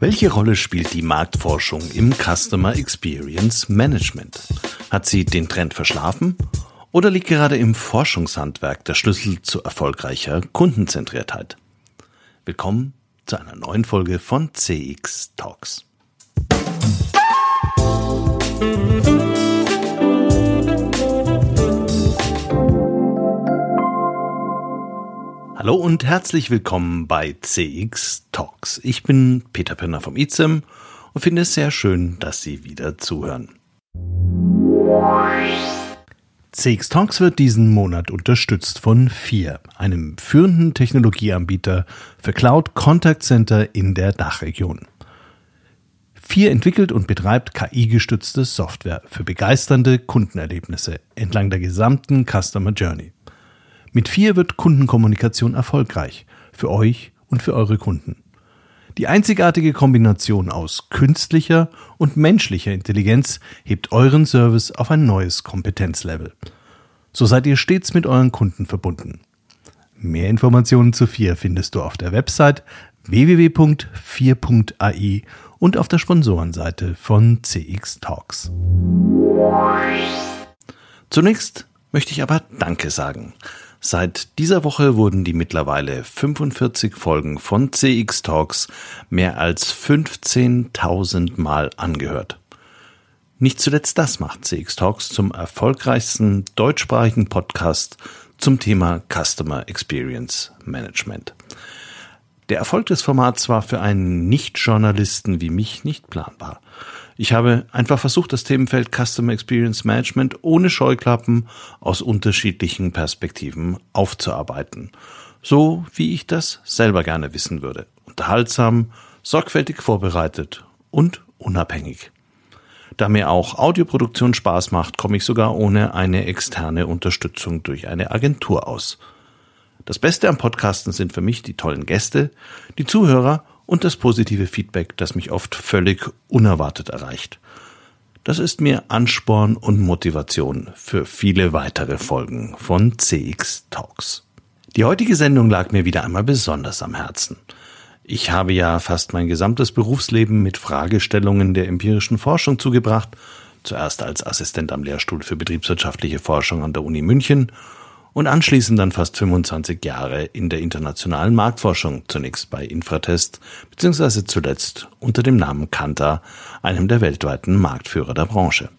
Welche Rolle spielt die Marktforschung im Customer Experience Management? Hat sie den Trend verschlafen? Oder liegt gerade im Forschungshandwerk der Schlüssel zu erfolgreicher Kundenzentriertheit? Willkommen zu einer neuen Folge von CX Talks. Hallo und herzlich willkommen bei CX Talks. Ich bin Peter Pirner vom IZEM und finde es sehr schön, dass Sie wieder zuhören. CX Talks wird diesen Monat unterstützt von FIR, einem führenden Technologieanbieter für Cloud Contact Center in der Dachregion. FIR entwickelt und betreibt KI-gestützte Software für begeisternde Kundenerlebnisse entlang der gesamten Customer Journey. Mit vier wird Kundenkommunikation erfolgreich. Für euch und für eure Kunden. Die einzigartige Kombination aus künstlicher und menschlicher Intelligenz hebt euren Service auf ein neues Kompetenzlevel. So seid ihr stets mit euren Kunden verbunden. Mehr Informationen zu 4 findest du auf der Website www.4.ai und auf der Sponsorenseite von CX Talks. Zunächst möchte ich aber Danke sagen. Seit dieser Woche wurden die mittlerweile 45 Folgen von CX Talks mehr als 15.000 Mal angehört. Nicht zuletzt das macht CX Talks zum erfolgreichsten deutschsprachigen Podcast zum Thema Customer Experience Management. Der Erfolg des Formats war für einen Nicht-Journalisten wie mich nicht planbar. Ich habe einfach versucht, das Themenfeld Customer Experience Management ohne Scheuklappen aus unterschiedlichen Perspektiven aufzuarbeiten. So wie ich das selber gerne wissen würde. Unterhaltsam, sorgfältig vorbereitet und unabhängig. Da mir auch Audioproduktion Spaß macht, komme ich sogar ohne eine externe Unterstützung durch eine Agentur aus. Das Beste am Podcasten sind für mich die tollen Gäste, die Zuhörer und das positive Feedback, das mich oft völlig unerwartet erreicht. Das ist mir Ansporn und Motivation für viele weitere Folgen von CX Talks. Die heutige Sendung lag mir wieder einmal besonders am Herzen. Ich habe ja fast mein gesamtes Berufsleben mit Fragestellungen der empirischen Forschung zugebracht, zuerst als Assistent am Lehrstuhl für betriebswirtschaftliche Forschung an der Uni München und anschließend dann fast 25 Jahre in der internationalen Marktforschung, zunächst bei Infratest, beziehungsweise zuletzt unter dem Namen Kantar, einem der weltweiten Marktführer der Branche.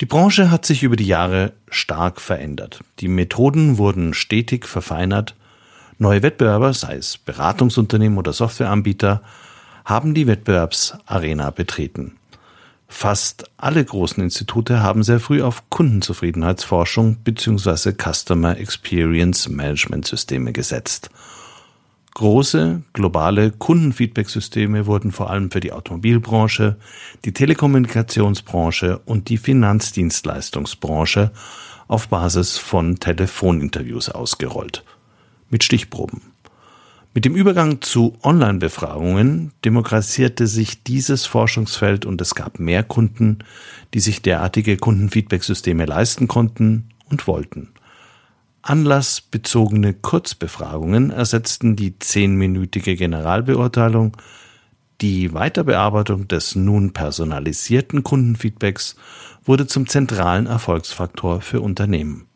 Die Branche hat sich über die Jahre stark verändert. Die Methoden wurden stetig verfeinert. Neue Wettbewerber, sei es Beratungsunternehmen oder Softwareanbieter, haben die Wettbewerbsarena betreten. Fast alle großen Institute haben sehr früh auf Kundenzufriedenheitsforschung bzw. Customer Experience Management Systeme gesetzt. Große globale Kundenfeedback-Systeme wurden vor allem für die Automobilbranche, die Telekommunikationsbranche und die Finanzdienstleistungsbranche auf Basis von Telefoninterviews ausgerollt. Mit Stichproben. Mit dem Übergang zu Online-Befragungen demokratisierte sich dieses Forschungsfeld und es gab mehr Kunden, die sich derartige Kundenfeedback-Systeme leisten konnten und wollten. Anlassbezogene Kurzbefragungen ersetzten die zehnminütige Generalbeurteilung. Die Weiterbearbeitung des nun personalisierten Kundenfeedbacks wurde zum zentralen Erfolgsfaktor für Unternehmen.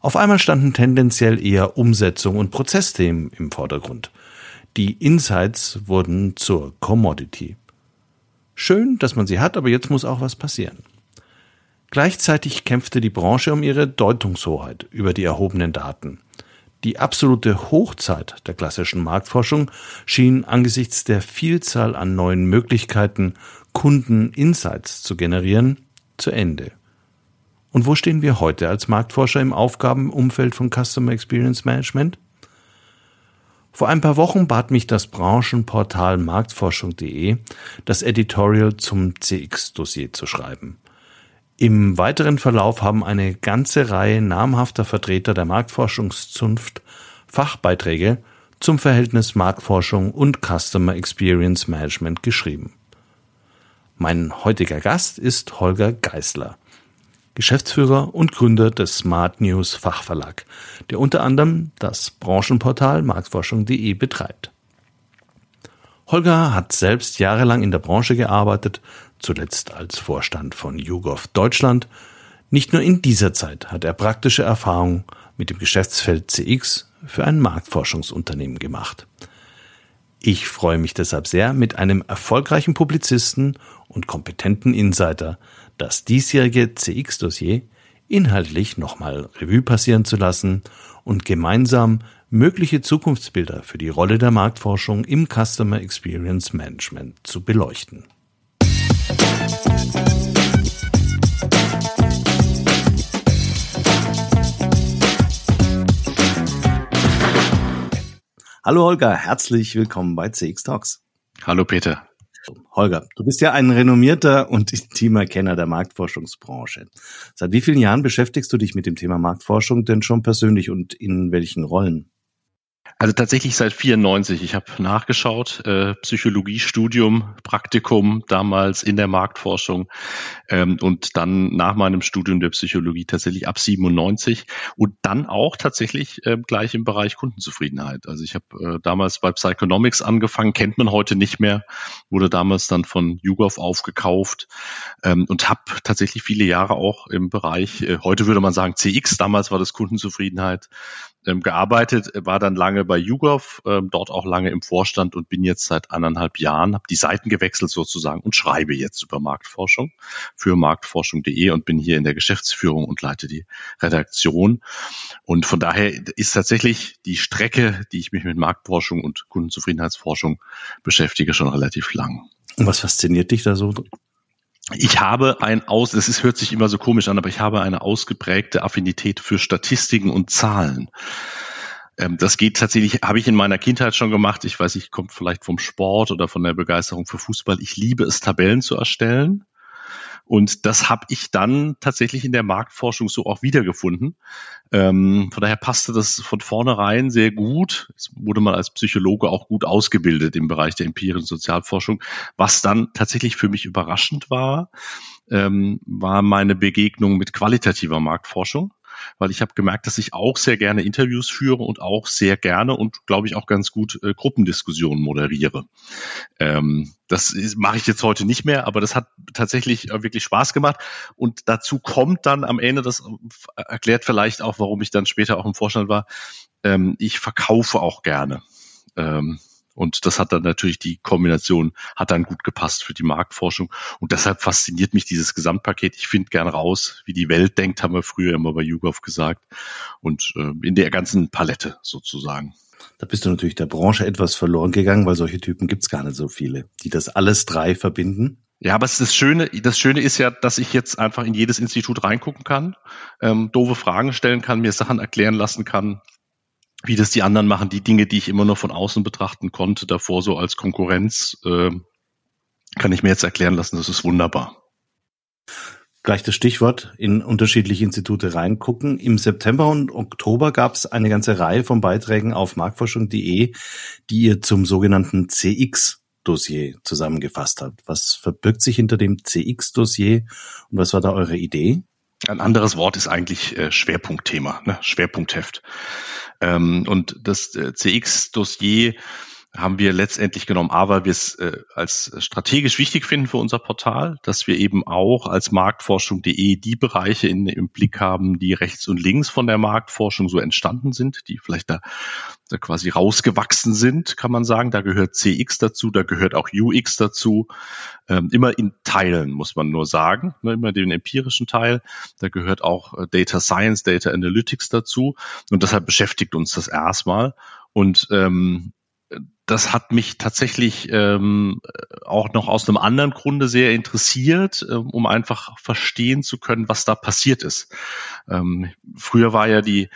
Auf einmal standen tendenziell eher Umsetzung und Prozessthemen im Vordergrund. Die Insights wurden zur Commodity. Schön, dass man sie hat, aber jetzt muss auch was passieren. Gleichzeitig kämpfte die Branche um ihre Deutungshoheit über die erhobenen Daten. Die absolute Hochzeit der klassischen Marktforschung schien angesichts der Vielzahl an neuen Möglichkeiten, Kunden Insights zu generieren, zu Ende. Und wo stehen wir heute als Marktforscher im Aufgabenumfeld von Customer Experience Management? Vor ein paar Wochen bat mich das Branchenportal marktforschung.de, das Editorial zum CX-Dossier zu schreiben. Im weiteren Verlauf haben eine ganze Reihe namhafter Vertreter der Marktforschungszunft Fachbeiträge zum Verhältnis Marktforschung und Customer Experience Management geschrieben. Mein heutiger Gast ist Holger Geißler. Geschäftsführer und Gründer des Smart News Fachverlag, der unter anderem das Branchenportal marktforschung.de betreibt. Holger hat selbst jahrelang in der Branche gearbeitet, zuletzt als Vorstand von YouGov Deutschland. Nicht nur in dieser Zeit hat er praktische Erfahrungen mit dem Geschäftsfeld CX für ein Marktforschungsunternehmen gemacht. Ich freue mich deshalb sehr, mit einem erfolgreichen Publizisten und kompetenten Insider das diesjährige CX-Dossier inhaltlich nochmal Revue passieren zu lassen und gemeinsam mögliche Zukunftsbilder für die Rolle der Marktforschung im Customer Experience Management zu beleuchten. Hallo Holger, herzlich willkommen bei CX Talks. Hallo Peter. Holger, du bist ja ein renommierter und intimer Kenner der Marktforschungsbranche. Seit wie vielen Jahren beschäftigst du dich mit dem Thema Marktforschung denn schon persönlich und in welchen Rollen? Also tatsächlich seit 94. Ich habe nachgeschaut, äh, Psychologiestudium, Praktikum damals in der Marktforschung ähm, und dann nach meinem Studium der Psychologie tatsächlich ab 97 und dann auch tatsächlich äh, gleich im Bereich Kundenzufriedenheit. Also ich habe äh, damals bei Psychonomics angefangen, kennt man heute nicht mehr, wurde damals dann von YouGov aufgekauft ähm, und habe tatsächlich viele Jahre auch im Bereich, äh, heute würde man sagen CX, damals war das Kundenzufriedenheit, ähm, gearbeitet, war dann lange bei YouGov, ähm, dort auch lange im Vorstand und bin jetzt seit anderthalb Jahren, habe die Seiten gewechselt sozusagen und schreibe jetzt über Marktforschung für marktforschung.de und bin hier in der Geschäftsführung und leite die Redaktion. Und von daher ist tatsächlich die Strecke, die ich mich mit Marktforschung und Kundenzufriedenheitsforschung beschäftige, schon relativ lang. Und was fasziniert dich da so ich habe ein aus, es ist, hört sich immer so komisch an, aber ich habe eine ausgeprägte Affinität für Statistiken und Zahlen. Ähm, das geht tatsächlich, habe ich in meiner Kindheit schon gemacht. Ich weiß, ich komme vielleicht vom Sport oder von der Begeisterung für Fußball. Ich liebe es, Tabellen zu erstellen. Und das habe ich dann tatsächlich in der Marktforschung so auch wiedergefunden. Ähm, von daher passte das von vornherein sehr gut. Es wurde man als Psychologe auch gut ausgebildet im Bereich der empirischen Sozialforschung. Was dann tatsächlich für mich überraschend war, ähm, war meine Begegnung mit qualitativer Marktforschung weil ich habe gemerkt, dass ich auch sehr gerne Interviews führe und auch sehr gerne und glaube ich auch ganz gut äh, Gruppendiskussionen moderiere. Ähm, das mache ich jetzt heute nicht mehr, aber das hat tatsächlich äh, wirklich Spaß gemacht. Und dazu kommt dann am Ende, das äh, erklärt vielleicht auch, warum ich dann später auch im Vorstand war, ähm, ich verkaufe auch gerne. Ähm, und das hat dann natürlich die Kombination, hat dann gut gepasst für die Marktforschung. Und deshalb fasziniert mich dieses Gesamtpaket. Ich finde gern raus, wie die Welt denkt, haben wir früher immer bei YouGov gesagt. Und äh, in der ganzen Palette sozusagen. Da bist du natürlich der Branche etwas verloren gegangen, weil solche Typen gibt's gar nicht so viele, die das alles drei verbinden. Ja, aber das Schöne, das Schöne ist ja, dass ich jetzt einfach in jedes Institut reingucken kann, ähm, doofe Fragen stellen kann, mir Sachen erklären lassen kann, wie das die anderen machen, die Dinge, die ich immer nur von außen betrachten konnte, davor so als Konkurrenz, äh, kann ich mir jetzt erklären lassen, das ist wunderbar. Gleich das Stichwort in unterschiedliche Institute reingucken. Im September und Oktober gab es eine ganze Reihe von Beiträgen auf marktforschung.de, die ihr zum sogenannten CX-Dossier zusammengefasst habt. Was verbirgt sich hinter dem CX-Dossier und was war da eure Idee? Ein anderes Wort ist eigentlich äh, Schwerpunktthema, ne? Schwerpunktheft. Ähm, und das äh, CX-Dossier haben wir letztendlich genommen, A, weil wir es äh, als strategisch wichtig finden für unser Portal, dass wir eben auch als Marktforschung.de die Bereiche in, im Blick haben, die rechts und links von der Marktforschung so entstanden sind, die vielleicht da, da quasi rausgewachsen sind, kann man sagen. Da gehört CX dazu, da gehört auch UX dazu. Ähm, immer in Teilen, muss man nur sagen, ne, immer den empirischen Teil. Da gehört auch äh, Data Science, Data Analytics dazu. Und deshalb beschäftigt uns das erstmal. Und ähm, das hat mich tatsächlich ähm, auch noch aus einem anderen Grunde sehr interessiert, ähm, um einfach verstehen zu können, was da passiert ist. Ähm, früher war ja die,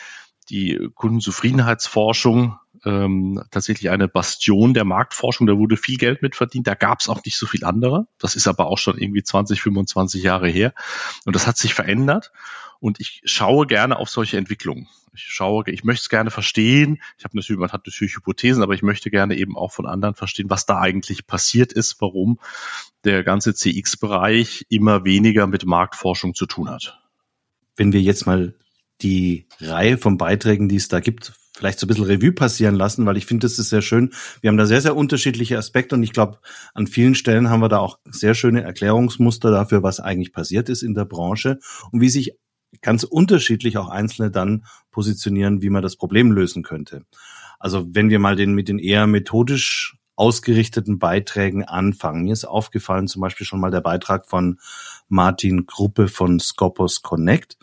die Kundenzufriedenheitsforschung ähm, tatsächlich eine Bastion der Marktforschung. Da wurde viel Geld mit verdient. Da gab es auch nicht so viel andere. Das ist aber auch schon irgendwie 20, 25 Jahre her. Und das hat sich verändert. Und ich schaue gerne auf solche Entwicklungen. Ich schaue, ich möchte es gerne verstehen. Ich habe natürlich, man hat natürlich Hypothesen, aber ich möchte gerne eben auch von anderen verstehen, was da eigentlich passiert ist, warum der ganze CX-Bereich immer weniger mit Marktforschung zu tun hat. Wenn wir jetzt mal die Reihe von Beiträgen, die es da gibt, vielleicht so ein bisschen Revue passieren lassen, weil ich finde, das ist sehr schön. Wir haben da sehr, sehr unterschiedliche Aspekte und ich glaube, an vielen Stellen haben wir da auch sehr schöne Erklärungsmuster dafür, was eigentlich passiert ist in der Branche und wie sich ganz unterschiedlich auch Einzelne dann positionieren, wie man das Problem lösen könnte. Also wenn wir mal den mit den eher methodisch ausgerichteten Beiträgen anfangen. Mir ist aufgefallen zum Beispiel schon mal der Beitrag von Martin Gruppe von Scopus Connect.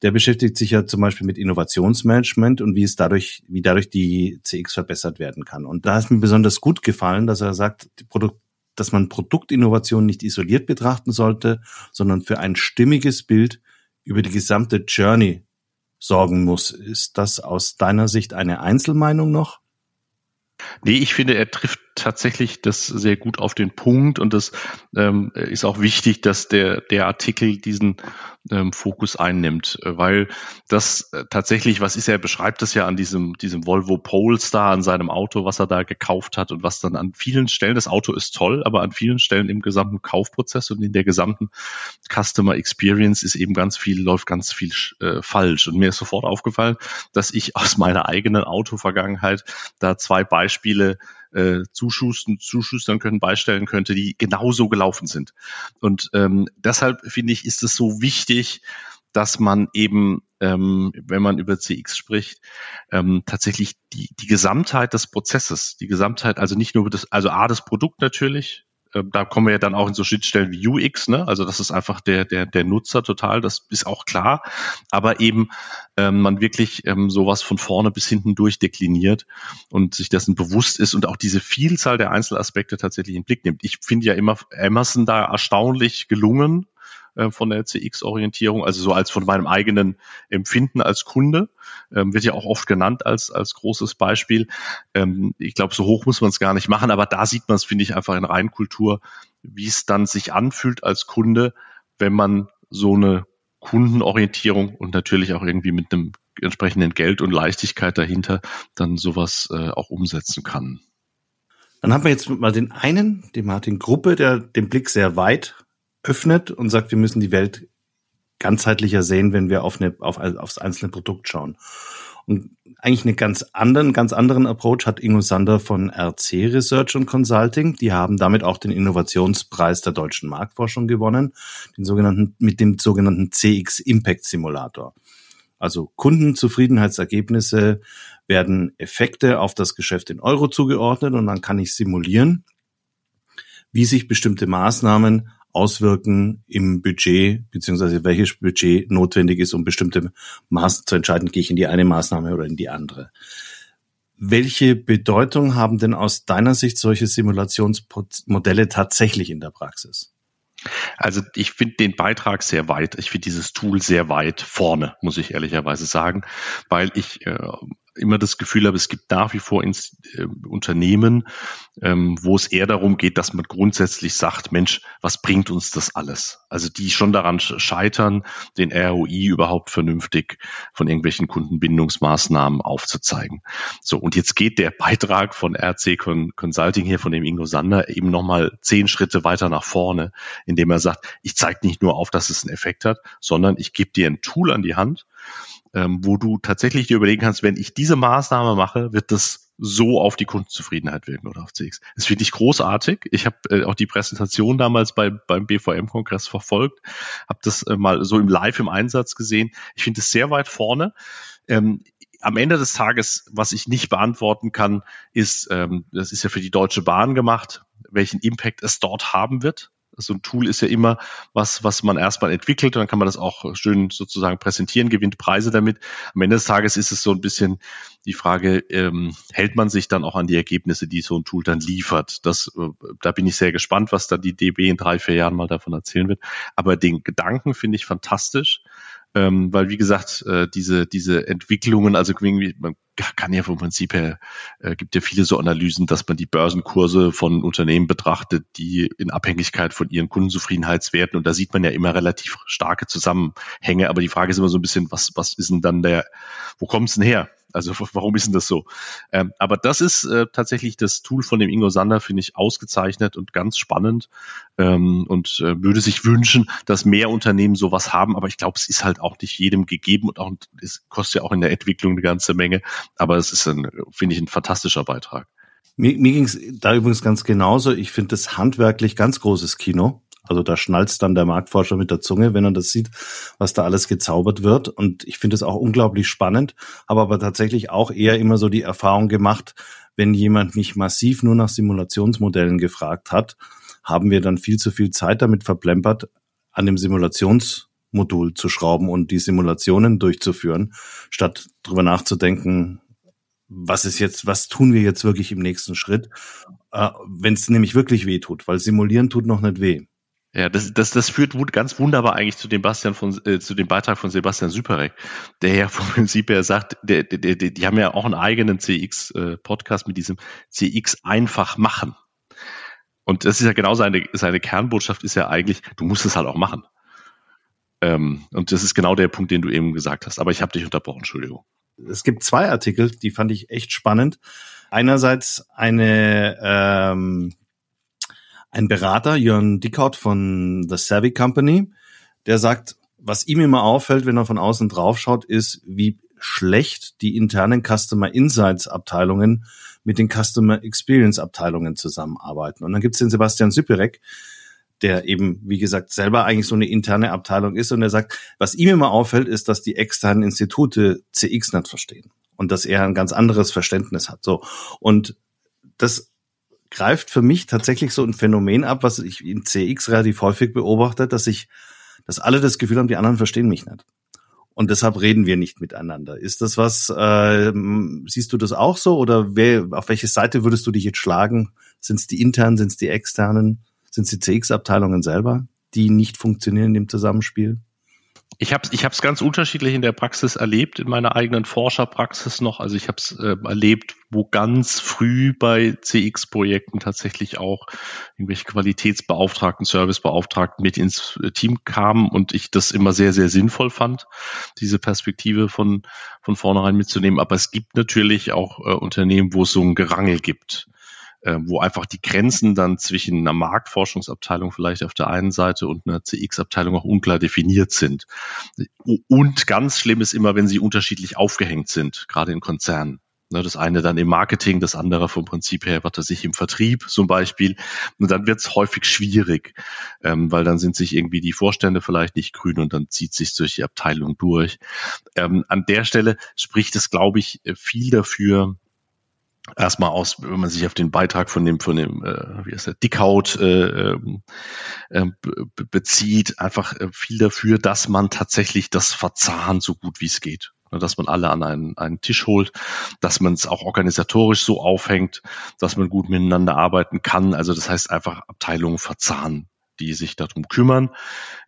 Der beschäftigt sich ja zum Beispiel mit Innovationsmanagement und wie es dadurch, wie dadurch die CX verbessert werden kann. Und da ist mir besonders gut gefallen, dass er sagt, Produkt, dass man Produktinnovation nicht isoliert betrachten sollte, sondern für ein stimmiges Bild über die gesamte Journey sorgen muss. Ist das aus deiner Sicht eine Einzelmeinung noch? Nee, ich finde, er trifft tatsächlich das sehr gut auf den Punkt und das ähm, ist auch wichtig, dass der, der Artikel diesen ähm, Fokus einnimmt, weil das äh, tatsächlich, was ist er, beschreibt es ja an diesem, diesem Volvo Polestar, an seinem Auto, was er da gekauft hat und was dann an vielen Stellen, das Auto ist toll, aber an vielen Stellen im gesamten Kaufprozess und in der gesamten Customer Experience ist eben ganz viel, läuft ganz viel äh, falsch. Und mir ist sofort aufgefallen, dass ich aus meiner eigenen Autovergangenheit da zwei Beispiele äh, zuschustern, zuschustern können, beistellen könnte, die genauso gelaufen sind. Und ähm, deshalb finde ich, ist es so wichtig, dass man eben, ähm, wenn man über CX spricht, ähm, tatsächlich die, die Gesamtheit des Prozesses, die Gesamtheit, also nicht nur das, also A, das Produkt natürlich, ähm, da kommen wir ja dann auch in so Schnittstellen wie UX, ne? Also das ist einfach der, der, der Nutzer total, das ist auch klar. Aber eben ähm, man wirklich ähm, sowas von vorne bis hinten durchdekliniert und sich dessen bewusst ist und auch diese Vielzahl der Einzelaspekte tatsächlich in Blick nimmt. Ich finde ja immer Amazon da erstaunlich gelungen, äh, von der CX-Orientierung, also so als von meinem eigenen Empfinden als Kunde, ähm, wird ja auch oft genannt als, als großes Beispiel. Ähm, ich glaube, so hoch muss man es gar nicht machen, aber da sieht man es, finde ich, einfach in Reinkultur, wie es dann sich anfühlt als Kunde, wenn man so eine Kundenorientierung und natürlich auch irgendwie mit einem entsprechenden Geld und Leichtigkeit dahinter dann sowas äh, auch umsetzen kann. Dann haben wir jetzt mal den einen, den Martin Gruppe, der den Blick sehr weit öffnet und sagt, wir müssen die Welt ganzheitlicher sehen, wenn wir auf eine, auf, aufs einzelne Produkt schauen. Und eigentlich einen ganz anderen, ganz anderen Approach hat Ingo Sander von RC Research und Consulting. Die haben damit auch den Innovationspreis der deutschen Marktforschung gewonnen, den sogenannten, mit dem sogenannten CX Impact Simulator. Also Kundenzufriedenheitsergebnisse werden Effekte auf das Geschäft in Euro zugeordnet und dann kann ich simulieren, wie sich bestimmte Maßnahmen auswirken im Budget, beziehungsweise welches Budget notwendig ist, um bestimmte Maßnahmen zu entscheiden, gehe ich in die eine Maßnahme oder in die andere. Welche Bedeutung haben denn aus deiner Sicht solche Simulationsmodelle tatsächlich in der Praxis? Also ich finde den Beitrag sehr weit. Ich finde dieses Tool sehr weit vorne, muss ich ehrlicherweise sagen, weil ich äh, immer das Gefühl habe, es gibt nach wie vor ins, äh, Unternehmen, ähm, wo es eher darum geht, dass man grundsätzlich sagt, Mensch, was bringt uns das alles? Also die schon daran scheitern, den ROI überhaupt vernünftig von irgendwelchen Kundenbindungsmaßnahmen aufzuzeigen. So, und jetzt geht der Beitrag von RC Consulting hier, von dem Ingo Sander, eben nochmal zehn Schritte weiter nach vorne, indem er sagt, ich zeige nicht nur auf, dass es einen Effekt hat, sondern ich gebe dir ein Tool an die Hand, ähm, wo du tatsächlich dir überlegen kannst, wenn ich diese Maßnahme mache, wird das so auf die Kundenzufriedenheit wirken oder auf CX. Das finde ich großartig. Ich habe äh, auch die Präsentation damals bei, beim BVM-Kongress verfolgt, habe das äh, mal so im Live im Einsatz gesehen. Ich finde es sehr weit vorne. Ähm, am Ende des Tages, was ich nicht beantworten kann, ist, ähm, das ist ja für die Deutsche Bahn gemacht, welchen Impact es dort haben wird so ein Tool ist ja immer was, was man erstmal entwickelt und dann kann man das auch schön sozusagen präsentieren, gewinnt Preise damit. Am Ende des Tages ist es so ein bisschen die Frage, ähm, hält man sich dann auch an die Ergebnisse, die so ein Tool dann liefert? Das, äh, da bin ich sehr gespannt, was da die DB in drei, vier Jahren mal davon erzählen wird. Aber den Gedanken finde ich fantastisch. Ähm, weil wie gesagt, äh, diese, diese Entwicklungen, also irgendwie, man kann ja vom Prinzip her, äh, gibt ja viele so Analysen, dass man die Börsenkurse von Unternehmen betrachtet, die in Abhängigkeit von ihren Kundenzufriedenheitswerten und da sieht man ja immer relativ starke Zusammenhänge, aber die Frage ist immer so ein bisschen, was, was ist denn dann der, wo kommt es denn her? Also warum ist denn das so? Ähm, aber das ist äh, tatsächlich das Tool von dem Ingo Sander, finde ich ausgezeichnet und ganz spannend ähm, und äh, würde sich wünschen, dass mehr Unternehmen sowas haben. Aber ich glaube, es ist halt auch nicht jedem gegeben und auch es kostet ja auch in der Entwicklung eine ganze Menge. Aber es ist ein, finde ich, ein fantastischer Beitrag. Mir, mir ging es da übrigens ganz genauso. Ich finde das handwerklich ganz großes Kino. Also da schnalzt dann der Marktforscher mit der Zunge, wenn er das sieht, was da alles gezaubert wird. Und ich finde es auch unglaublich spannend, habe aber tatsächlich auch eher immer so die Erfahrung gemacht, wenn jemand mich massiv nur nach Simulationsmodellen gefragt hat, haben wir dann viel zu viel Zeit damit verplempert, an dem Simulationsmodul zu schrauben und die Simulationen durchzuführen, statt drüber nachzudenken, was ist jetzt, was tun wir jetzt wirklich im nächsten Schritt, äh, wenn es nämlich wirklich weh tut, weil simulieren tut noch nicht weh. Ja, das, das, das führt ganz wunderbar eigentlich zu dem Bastian von, äh, zu dem Beitrag von Sebastian Süperek, der ja vom Prinzip her sagt, der, der, der, die haben ja auch einen eigenen CX-Podcast äh, mit diesem CX einfach machen. Und das ist ja genau seine, seine Kernbotschaft ist ja eigentlich, du musst es halt auch machen. Ähm, und das ist genau der Punkt, den du eben gesagt hast. Aber ich habe dich unterbrochen, Entschuldigung. Es gibt zwei Artikel, die fand ich echt spannend. Einerseits eine ähm, ein Berater, Jörn Dickhaut von The Savvy Company, der sagt, was ihm immer auffällt, wenn er von außen draufschaut, ist, wie schlecht die internen Customer Insights Abteilungen mit den Customer Experience Abteilungen zusammenarbeiten. Und dann gibt es den Sebastian Süpirek, der eben, wie gesagt, selber eigentlich so eine interne Abteilung ist. Und er sagt, was ihm immer auffällt, ist, dass die externen Institute CX nicht verstehen und dass er ein ganz anderes Verständnis hat. So. Und das greift für mich tatsächlich so ein Phänomen ab, was ich in CX relativ häufig beobachte, dass ich, dass alle das Gefühl haben, die anderen verstehen mich nicht. Und deshalb reden wir nicht miteinander. Ist das was, äh, siehst du das auch so oder wer, auf welche Seite würdest du dich jetzt schlagen? Sind es die internen, sind es die externen, sind es die CX-Abteilungen selber, die nicht funktionieren im Zusammenspiel? Ich habe es ich hab's ganz unterschiedlich in der Praxis erlebt, in meiner eigenen Forscherpraxis noch. Also ich habe es äh, erlebt, wo ganz früh bei CX-Projekten tatsächlich auch irgendwelche Qualitätsbeauftragten, Servicebeauftragten mit ins äh, Team kamen und ich das immer sehr, sehr sinnvoll fand, diese Perspektive von, von vornherein mitzunehmen. Aber es gibt natürlich auch äh, Unternehmen, wo es so ein Gerangel gibt äh, wo einfach die Grenzen dann zwischen einer Marktforschungsabteilung vielleicht auf der einen Seite und einer CX-Abteilung auch unklar definiert sind. Und ganz schlimm ist immer, wenn sie unterschiedlich aufgehängt sind, gerade in Konzernen. Ne, das eine dann im Marketing, das andere vom Prinzip her, was er sich im Vertrieb zum Beispiel. Und dann wird es häufig schwierig, ähm, weil dann sind sich irgendwie die Vorstände vielleicht nicht grün und dann zieht sich durch die Abteilung durch. Ähm, an der Stelle spricht es, glaube ich, viel dafür, erstmal aus, wenn man sich auf den Beitrag von dem, von dem, äh, wie heißt der, Dickhaut äh, äh, bezieht, einfach äh, viel dafür, dass man tatsächlich das verzahnt so gut wie es geht. Ne, dass man alle an einen, einen Tisch holt, dass man es auch organisatorisch so aufhängt, dass man gut miteinander arbeiten kann. Also das heißt einfach Abteilungen verzahnen die sich darum kümmern.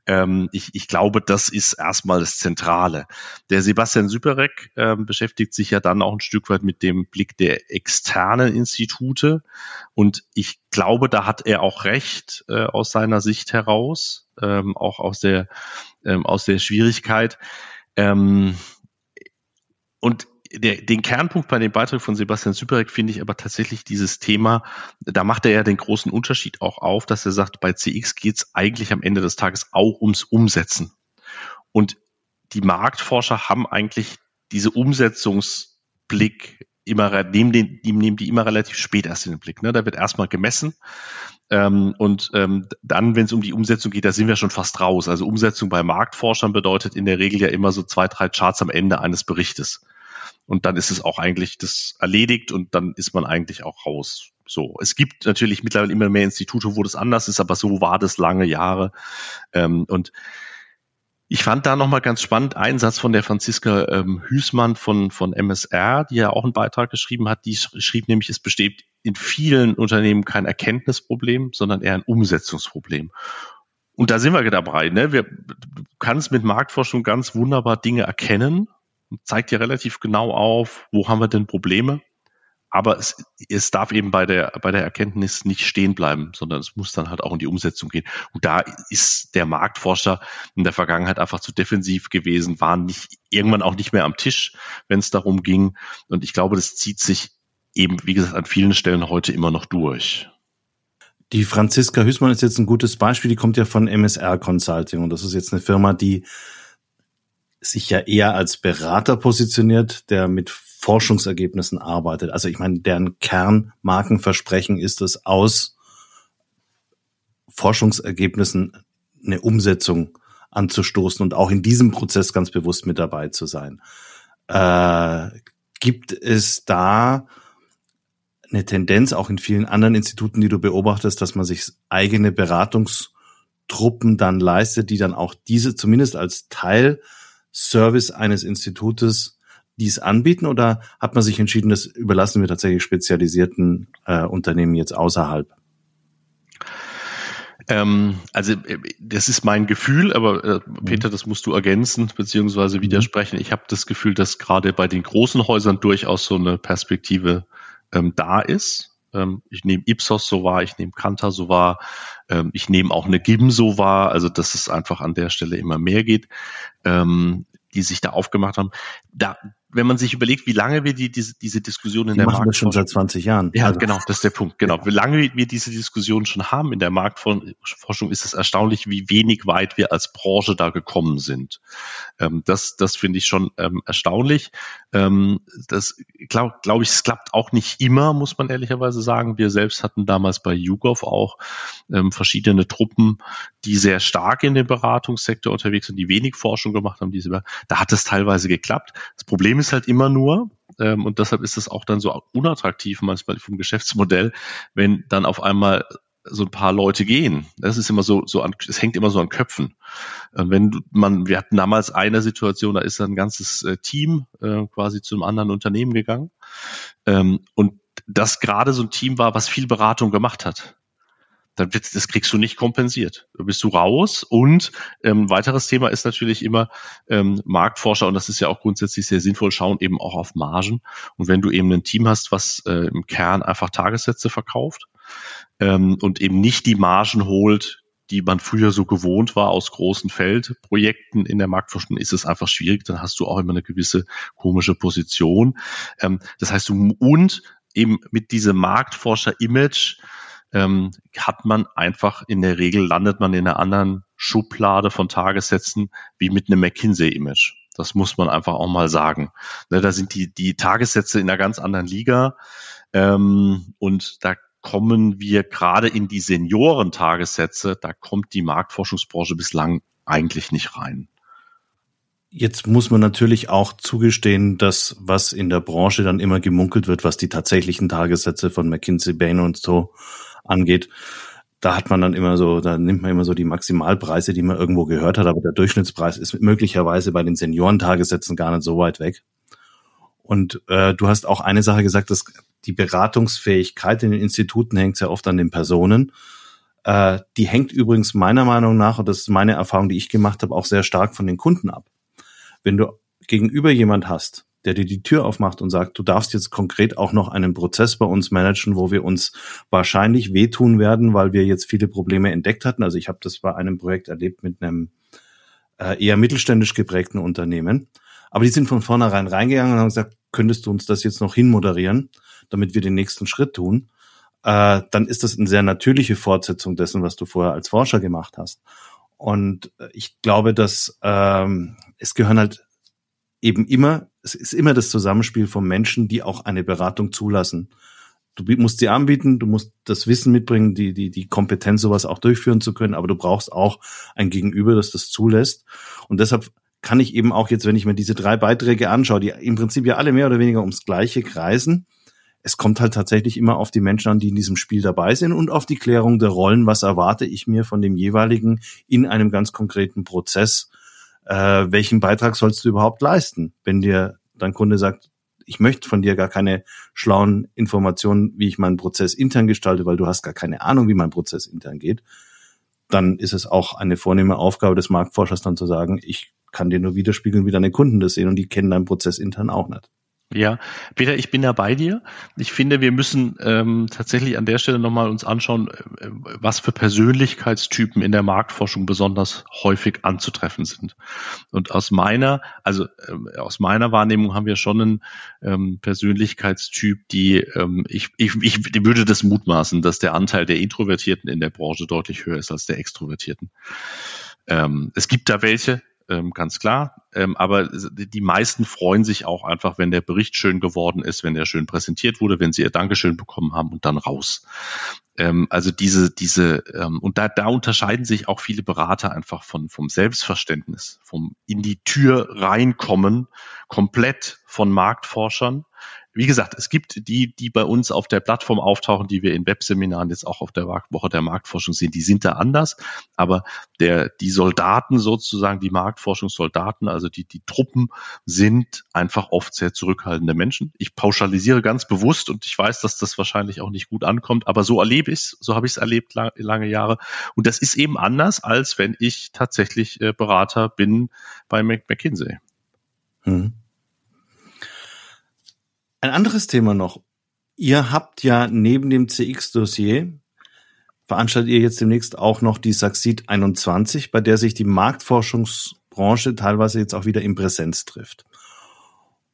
Ähm, ich, ich glaube, das ist erstmal das Zentrale. Der Sebastian Süperek ähm, beschäftigt sich ja dann auch ein Stück weit mit dem Blick der externen Institute. Und ich glaube, da hat er auch recht äh, aus seiner Sicht heraus, ähm, auch aus der, ähm, aus der Schwierigkeit. Ähm, und der, den Kernpunkt bei dem Beitrag von Sebastian Süperek finde ich aber tatsächlich dieses Thema, da macht er ja den großen Unterschied auch auf, dass er sagt, bei CX geht es eigentlich am Ende des Tages auch ums Umsetzen. Und die Marktforscher haben eigentlich diese Umsetzungsblick immer, nehmen, den, nehmen die immer relativ spät erst in den Blick. Ne? Da wird erstmal gemessen ähm, und ähm, dann, wenn es um die Umsetzung geht, da sind wir schon fast raus. Also Umsetzung bei Marktforschern bedeutet in der Regel ja immer so zwei, drei Charts am Ende eines Berichtes und dann ist es auch eigentlich das erledigt und dann ist man eigentlich auch raus. So, es gibt natürlich mittlerweile immer mehr Institute, wo das anders ist, aber so war das lange Jahre. Ähm, und ich fand da nochmal ganz spannend einen Satz von der Franziska ähm, Hüßmann von, von MSR, die ja auch einen Beitrag geschrieben hat. Die schrieb nämlich, es besteht in vielen Unternehmen kein Erkenntnisproblem, sondern eher ein Umsetzungsproblem. Und da sind wir dabei. Ne? Wir, du kannst mit Marktforschung ganz wunderbar Dinge erkennen zeigt ja relativ genau auf, wo haben wir denn Probleme. Aber es, es darf eben bei der, bei der Erkenntnis nicht stehen bleiben, sondern es muss dann halt auch in die Umsetzung gehen. Und da ist der Marktforscher in der Vergangenheit einfach zu defensiv gewesen, waren nicht, irgendwann auch nicht mehr am Tisch, wenn es darum ging. Und ich glaube, das zieht sich eben, wie gesagt, an vielen Stellen heute immer noch durch. Die Franziska Hüßmann ist jetzt ein gutes Beispiel, die kommt ja von MSR Consulting und das ist jetzt eine Firma, die sich ja eher als Berater positioniert, der mit Forschungsergebnissen arbeitet. Also ich meine, deren Kernmarkenversprechen ist es, aus Forschungsergebnissen eine Umsetzung anzustoßen und auch in diesem Prozess ganz bewusst mit dabei zu sein. Äh, gibt es da eine Tendenz, auch in vielen anderen Instituten, die du beobachtest, dass man sich eigene Beratungstruppen dann leistet, die dann auch diese zumindest als Teilservice eines Institutes dies anbieten oder hat man sich entschieden, das überlassen wir tatsächlich spezialisierten äh, Unternehmen jetzt außerhalb? Ähm, also äh, das ist mein Gefühl, aber äh. Peter, das musst du ergänzen beziehungsweise mhm. widersprechen. Ich habe das Gefühl, dass gerade bei den großen Häusern durchaus so eine Perspektive ähm, da ist. Ähm, ich nehme Ipsos so wahr, ich nehme Kantar so wahr, ähm, ich nehme auch eine GIM so wahr, also dass es einfach an der Stelle immer mehr geht, ähm, die sich da aufgemacht haben. Da, wenn man sich überlegt, wie lange wir die, diese, diese Diskussion in die der machen das schon seit 20 Jahren. Ja, also. genau, das ist der Punkt. Genau, wie lange wir diese Diskussion schon haben in der Marktforschung, ist es erstaunlich, wie wenig weit wir als Branche da gekommen sind. Ähm, das, das finde ich schon ähm, erstaunlich. Ähm, das glaube glaub ich, es klappt auch nicht immer, muss man ehrlicherweise sagen. Wir selbst hatten damals bei YouGov auch ähm, verschiedene Truppen, die sehr stark in dem Beratungssektor unterwegs sind, die wenig Forschung gemacht haben. Diese, da hat es teilweise geklappt. Das Problem ist ist halt immer nur, ähm, und deshalb ist es auch dann so unattraktiv manchmal vom Geschäftsmodell, wenn dann auf einmal so ein paar Leute gehen. Das ist immer so, so an, es hängt immer so an Köpfen. Äh, wenn man, wir hatten damals eine Situation, da ist ein ganzes äh, Team äh, quasi zu einem anderen Unternehmen gegangen. Ähm, und das gerade so ein Team war, was viel Beratung gemacht hat dann wird, das kriegst du nicht kompensiert. Da bist du raus. Und ähm, weiteres Thema ist natürlich immer ähm, Marktforscher, und das ist ja auch grundsätzlich sehr sinnvoll, schauen eben auch auf Margen. Und wenn du eben ein Team hast, was äh, im Kern einfach Tagessätze verkauft ähm, und eben nicht die Margen holt, die man früher so gewohnt war aus großen Feldprojekten in der Marktforschung, ist es einfach schwierig. Dann hast du auch immer eine gewisse komische Position. Ähm, das heißt, du und eben mit diesem Marktforscher-Image ähm, hat man einfach in der Regel landet man in einer anderen Schublade von Tagessätzen wie mit einem McKinsey-Image. Das muss man einfach auch mal sagen. Ne, da sind die, die Tagessätze in einer ganz anderen Liga. Ähm, und da kommen wir gerade in die Senioren-Tagessätze, da kommt die Marktforschungsbranche bislang eigentlich nicht rein. Jetzt muss man natürlich auch zugestehen, dass was in der Branche dann immer gemunkelt wird, was die tatsächlichen Tagessätze von McKinsey, Bain und so angeht, da hat man dann immer so, da nimmt man immer so die Maximalpreise, die man irgendwo gehört hat, aber der Durchschnittspreis ist möglicherweise bei den Seniorentagessätzen gar nicht so weit weg. Und äh, du hast auch eine Sache gesagt, dass die Beratungsfähigkeit in den Instituten hängt sehr oft an den Personen. Äh, die hängt übrigens meiner Meinung nach, und das ist meine Erfahrung, die ich gemacht habe, auch sehr stark von den Kunden ab. Wenn du gegenüber jemand hast, der dir die Tür aufmacht und sagt, du darfst jetzt konkret auch noch einen Prozess bei uns managen, wo wir uns wahrscheinlich wehtun werden, weil wir jetzt viele Probleme entdeckt hatten. Also ich habe das bei einem Projekt erlebt mit einem äh, eher mittelständisch geprägten Unternehmen. Aber die sind von vornherein reingegangen und haben gesagt, könntest du uns das jetzt noch hinmoderieren, damit wir den nächsten Schritt tun? Äh, dann ist das eine sehr natürliche Fortsetzung dessen, was du vorher als Forscher gemacht hast. Und ich glaube, dass ähm, es gehören halt eben immer, es ist immer das Zusammenspiel von Menschen, die auch eine Beratung zulassen. Du musst sie anbieten, du musst das Wissen mitbringen, die, die, die Kompetenz, sowas auch durchführen zu können, aber du brauchst auch ein Gegenüber, das das zulässt. Und deshalb kann ich eben auch jetzt, wenn ich mir diese drei Beiträge anschaue, die im Prinzip ja alle mehr oder weniger ums Gleiche kreisen, es kommt halt tatsächlich immer auf die Menschen an, die in diesem Spiel dabei sind und auf die Klärung der Rollen. Was erwarte ich mir von dem jeweiligen in einem ganz konkreten Prozess? Äh, welchen Beitrag sollst du überhaupt leisten, wenn dir dein Kunde sagt, ich möchte von dir gar keine schlauen Informationen, wie ich meinen Prozess intern gestalte, weil du hast gar keine Ahnung, wie mein Prozess intern geht, dann ist es auch eine vornehme Aufgabe des Marktforschers dann zu sagen, ich kann dir nur widerspiegeln, wie deine Kunden das sehen und die kennen deinen Prozess intern auch nicht. Ja, Peter, ich bin da bei dir. Ich finde, wir müssen ähm, tatsächlich an der Stelle nochmal uns anschauen, äh, was für Persönlichkeitstypen in der Marktforschung besonders häufig anzutreffen sind. Und aus meiner, also äh, aus meiner Wahrnehmung haben wir schon einen ähm, Persönlichkeitstyp, die ähm, ich, ich, ich würde das mutmaßen, dass der Anteil der Introvertierten in der Branche deutlich höher ist als der Extrovertierten. Ähm, es gibt da welche, ähm, ganz klar. Ähm, aber die meisten freuen sich auch einfach, wenn der Bericht schön geworden ist, wenn er schön präsentiert wurde, wenn sie ihr Dankeschön bekommen haben und dann raus. Ähm, also diese, diese, ähm, und da, da unterscheiden sich auch viele Berater einfach von, vom Selbstverständnis, vom in die Tür reinkommen, komplett von Marktforschern wie gesagt, es gibt die, die bei uns auf der Plattform auftauchen, die wir in Webseminaren jetzt auch auf der Woche der Marktforschung sehen, die sind da anders. Aber der, die Soldaten sozusagen, die Marktforschungssoldaten, also die, die Truppen sind einfach oft sehr zurückhaltende Menschen. Ich pauschalisiere ganz bewusst und ich weiß, dass das wahrscheinlich auch nicht gut ankommt, aber so erlebe ich es, so habe ich es erlebt lang, lange Jahre. Und das ist eben anders, als wenn ich tatsächlich äh, Berater bin bei McKinsey. Hm. Ein anderes Thema noch. Ihr habt ja neben dem CX-Dossier veranstaltet ihr jetzt demnächst auch noch die Saxid 21, bei der sich die Marktforschungsbranche teilweise jetzt auch wieder in Präsenz trifft.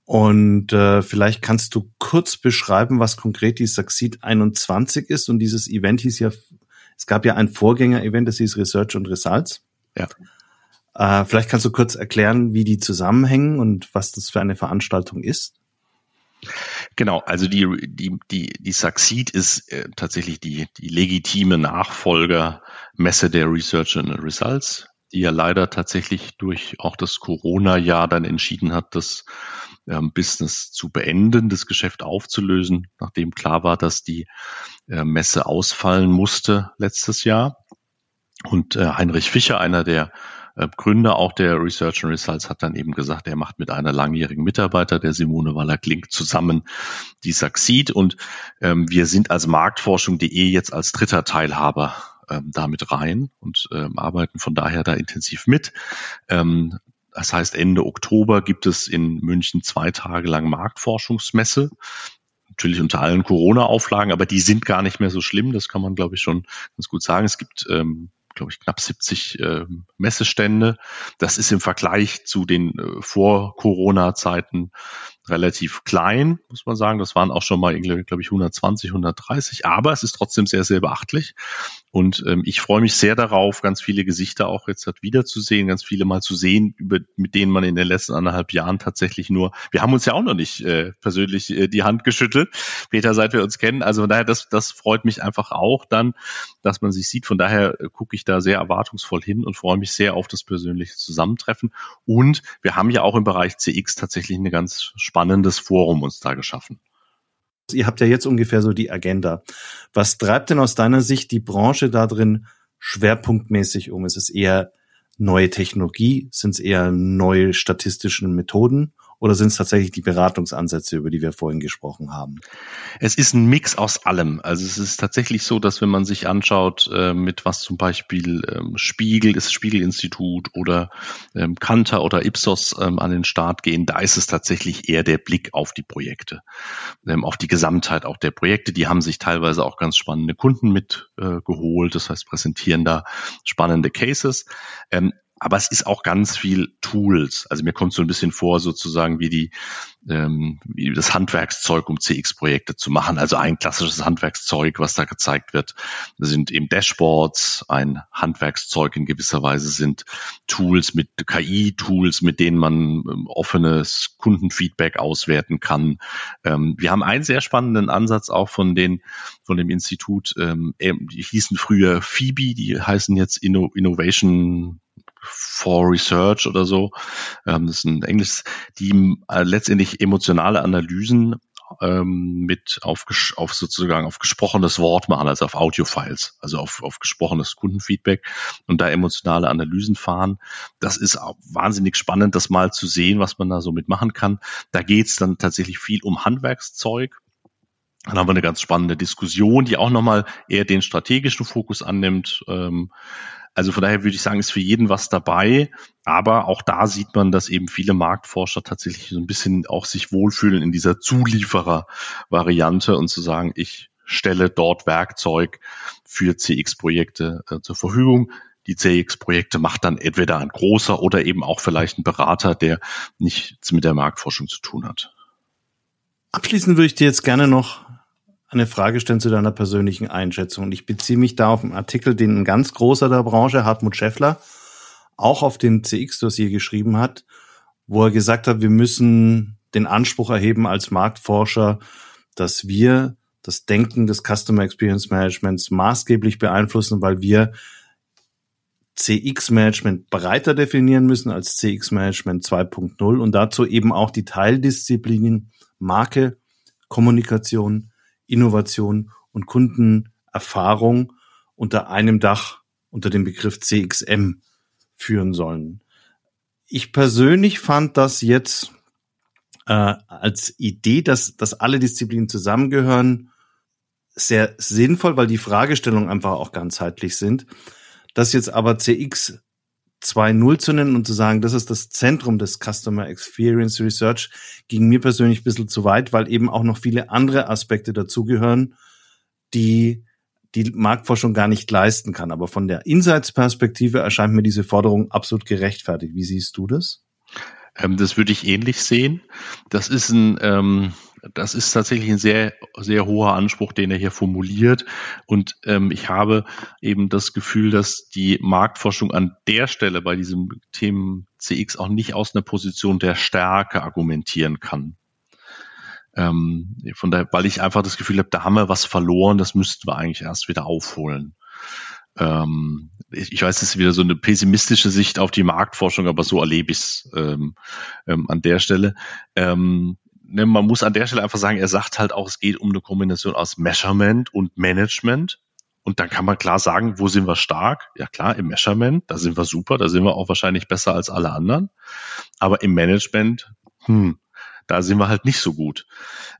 Und äh, vielleicht kannst du kurz beschreiben, was konkret die Saxid 21 ist. Und dieses Event hieß ja, es gab ja ein Vorgänger-Event, das hieß Research und Results. Ja. Äh, vielleicht kannst du kurz erklären, wie die zusammenhängen und was das für eine Veranstaltung ist. Genau, also die, die, die, die Succeed ist äh, tatsächlich die, die legitime Nachfolgermesse der Research and Results, die ja leider tatsächlich durch auch das Corona-Jahr dann entschieden hat, das ähm, Business zu beenden, das Geschäft aufzulösen, nachdem klar war, dass die äh, Messe ausfallen musste letztes Jahr. Und äh, Heinrich Fischer, einer der Gründer auch der Research and Results hat dann eben gesagt, er macht mit einer langjährigen Mitarbeiter, der Simone Waller-Klink, zusammen die Succeed und ähm, wir sind als Marktforschung.de jetzt als dritter Teilhaber ähm, damit rein und ähm, arbeiten von daher da intensiv mit. Ähm, das heißt, Ende Oktober gibt es in München zwei Tage lang Marktforschungsmesse natürlich unter allen Corona-Auflagen, aber die sind gar nicht mehr so schlimm. Das kann man, glaube ich, schon ganz gut sagen. Es gibt ähm, glaube ich, knapp 70 äh, Messestände. Das ist im Vergleich zu den äh, Vor-Corona-Zeiten relativ klein, muss man sagen. Das waren auch schon mal, glaube ich, 120, 130, aber es ist trotzdem sehr, sehr beachtlich. Und ähm, ich freue mich sehr darauf, ganz viele Gesichter auch jetzt halt wiederzusehen, ganz viele mal zu sehen, über, mit denen man in den letzten anderthalb Jahren tatsächlich nur, wir haben uns ja auch noch nicht äh, persönlich äh, die Hand geschüttelt, Peter, seit wir uns kennen. Also von daher, das, das freut mich einfach auch dann, dass man sich sieht. Von daher äh, gucke ich da sehr erwartungsvoll hin und freue mich sehr auf das persönliche Zusammentreffen. Und wir haben ja auch im Bereich CX tatsächlich eine ganz spannendes Forum uns da geschaffen. Ihr habt ja jetzt ungefähr so die Agenda. Was treibt denn aus deiner Sicht die Branche da drin schwerpunktmäßig um? Ist es eher neue Technologie? Sind es eher neue statistische Methoden? Oder sind es tatsächlich die Beratungsansätze, über die wir vorhin gesprochen haben? Es ist ein Mix aus allem. Also es ist tatsächlich so, dass wenn man sich anschaut, äh, mit was zum Beispiel ähm, Spiegel, das Spiegelinstitut oder ähm, Kanter oder Ipsos ähm, an den Start gehen, da ist es tatsächlich eher der Blick auf die Projekte, auf die Gesamtheit auch der Projekte. Die haben sich teilweise auch ganz spannende Kunden mitgeholt, äh, das heißt präsentieren da spannende Cases. Aber es ist auch ganz viel Tools. Also mir kommt so ein bisschen vor, sozusagen wie die ähm, wie das Handwerkszeug, um CX-Projekte zu machen. Also ein klassisches Handwerkszeug, was da gezeigt wird, sind eben Dashboards. Ein Handwerkszeug in gewisser Weise sind Tools mit KI-Tools, mit denen man ähm, offenes Kundenfeedback auswerten kann. Ähm, wir haben einen sehr spannenden Ansatz auch von den von dem Institut. Ähm, die hießen früher Phoebe, die heißen jetzt Inno Innovation for Research oder so. Ähm, das ist ein Englisch, die äh, letztendlich emotionale Analysen ähm, mit auf, auf sozusagen auf gesprochenes Wort machen, also auf Audio-Files, also auf, auf gesprochenes Kundenfeedback und da emotionale Analysen fahren. Das ist wahnsinnig spannend, das mal zu sehen, was man da so mitmachen kann. Da geht's dann tatsächlich viel um Handwerkszeug Dann haben wir eine ganz spannende Diskussion, die auch nochmal eher den strategischen Fokus annimmt. Ähm, also von daher würde ich sagen, ist für jeden was dabei. Aber auch da sieht man, dass eben viele Marktforscher tatsächlich so ein bisschen auch sich wohlfühlen in dieser Zulieferer-Variante und zu sagen, ich stelle dort Werkzeug für CX-Projekte äh, zur Verfügung. Die CX-Projekte macht dann entweder ein großer oder eben auch vielleicht ein Berater, der nichts mit der Marktforschung zu tun hat. Abschließend würde ich dir jetzt gerne noch eine Frage stellen zu deiner persönlichen Einschätzung. Und ich beziehe mich da auf einen Artikel, den ein ganz großer der Branche, Hartmut Scheffler, auch auf dem CX-Dossier geschrieben hat, wo er gesagt hat, wir müssen den Anspruch erheben als Marktforscher, dass wir das Denken des Customer Experience Managements maßgeblich beeinflussen, weil wir CX-Management breiter definieren müssen als CX-Management 2.0 und dazu eben auch die Teildisziplinen Marke, Kommunikation, Innovation und Kundenerfahrung unter einem Dach unter dem Begriff CXM führen sollen. Ich persönlich fand das jetzt äh, als Idee, dass, dass alle Disziplinen zusammengehören, sehr sinnvoll, weil die Fragestellungen einfach auch ganzheitlich sind. Das jetzt aber CX 2.0 zu nennen und zu sagen, das ist das Zentrum des Customer Experience Research, ging mir persönlich ein bisschen zu weit, weil eben auch noch viele andere Aspekte dazugehören, die die Marktforschung gar nicht leisten kann. Aber von der Insights-Perspektive erscheint mir diese Forderung absolut gerechtfertigt. Wie siehst du das? Ähm, das würde ich ähnlich sehen. Das ist ein, ähm, das ist tatsächlich ein sehr, sehr hoher Anspruch, den er hier formuliert. Und ähm, ich habe eben das Gefühl, dass die Marktforschung an der Stelle bei diesem Themen CX auch nicht aus einer Position der Stärke argumentieren kann. Ähm, von daher, weil ich einfach das Gefühl habe, da haben wir was verloren, das müssten wir eigentlich erst wieder aufholen. Ähm, ich, ich, weiß, das ist wieder so eine pessimistische Sicht auf die Marktforschung, aber so erlebe ich es ähm, ähm, an der Stelle. Ähm, ne, man muss an der Stelle einfach sagen, er sagt halt auch, es geht um eine Kombination aus Measurement und Management. Und dann kann man klar sagen, wo sind wir stark? Ja klar, im Measurement, da sind wir super, da sind wir auch wahrscheinlich besser als alle anderen. Aber im Management, hm, da sind wir halt nicht so gut.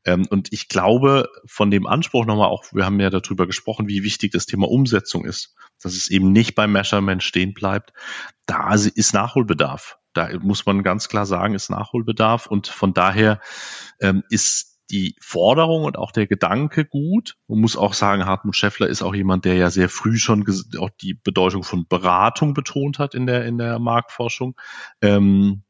Ähm, und ich glaube, von dem Anspruch nochmal auch, wir haben ja darüber gesprochen, wie wichtig das Thema Umsetzung ist, dass es eben nicht beim Measurement stehen bleibt. Da ist Nachholbedarf. Da muss man ganz klar sagen, ist Nachholbedarf. Und von daher ähm, ist die Forderung und auch der Gedanke gut. Man muss auch sagen, Hartmut Scheffler ist auch jemand, der ja sehr früh schon auch die Bedeutung von Beratung betont hat in der, in der Marktforschung. Ähm,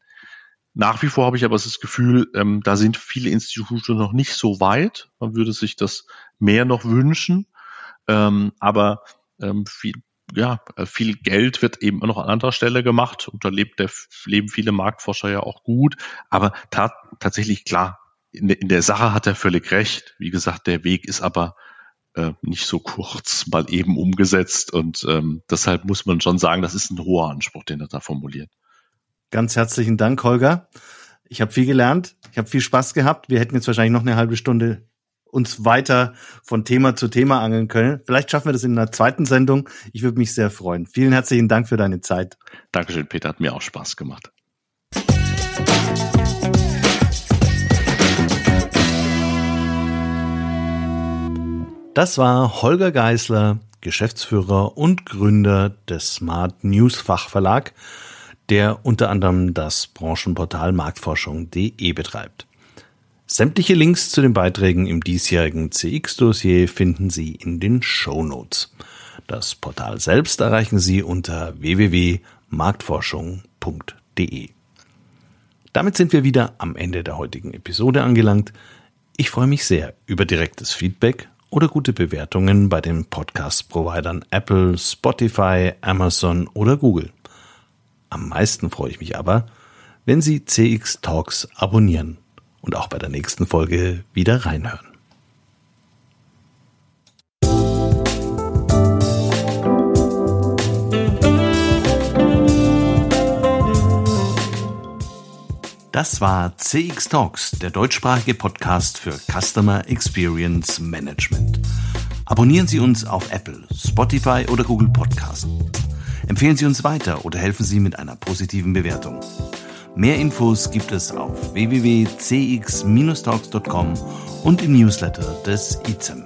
nach wie vor habe ich aber das Gefühl, ähm, da sind viele Institute noch nicht so weit. Man würde sich das mehr noch wünschen. Ähm, aber ähm, viel, ja, viel Geld wird eben noch an anderer Stelle gemacht und da lebt der, leben viele Marktforscher ja auch gut. Aber ta tatsächlich klar, in, de, in der Sache hat er völlig recht. Wie gesagt, der Weg ist aber äh, nicht so kurz mal eben umgesetzt und ähm, deshalb muss man schon sagen, das ist ein hoher Anspruch, den er da formuliert. Ganz herzlichen Dank, Holger. Ich habe viel gelernt, ich habe viel Spaß gehabt. Wir hätten jetzt wahrscheinlich noch eine halbe Stunde uns weiter von Thema zu Thema angeln können. Vielleicht schaffen wir das in einer zweiten Sendung. Ich würde mich sehr freuen. Vielen herzlichen Dank für deine Zeit. Dankeschön, Peter. Hat mir auch Spaß gemacht. Das war Holger Geisler, Geschäftsführer und Gründer des Smart News Fachverlag, der unter anderem das Branchenportal Marktforschung.de betreibt. Sämtliche Links zu den Beiträgen im diesjährigen CX-Dossier finden Sie in den Show Notes. Das Portal selbst erreichen Sie unter www.marktforschung.de. Damit sind wir wieder am Ende der heutigen Episode angelangt. Ich freue mich sehr über direktes Feedback oder gute Bewertungen bei den Podcast-Providern Apple, Spotify, Amazon oder Google. Am meisten freue ich mich aber, wenn Sie CX Talks abonnieren und auch bei der nächsten Folge wieder reinhören. Das war CX Talks, der deutschsprachige Podcast für Customer Experience Management. Abonnieren Sie uns auf Apple, Spotify oder Google Podcast. Empfehlen Sie uns weiter oder helfen Sie mit einer positiven Bewertung. Mehr Infos gibt es auf www.cx-talks.com und im Newsletter des ICEM.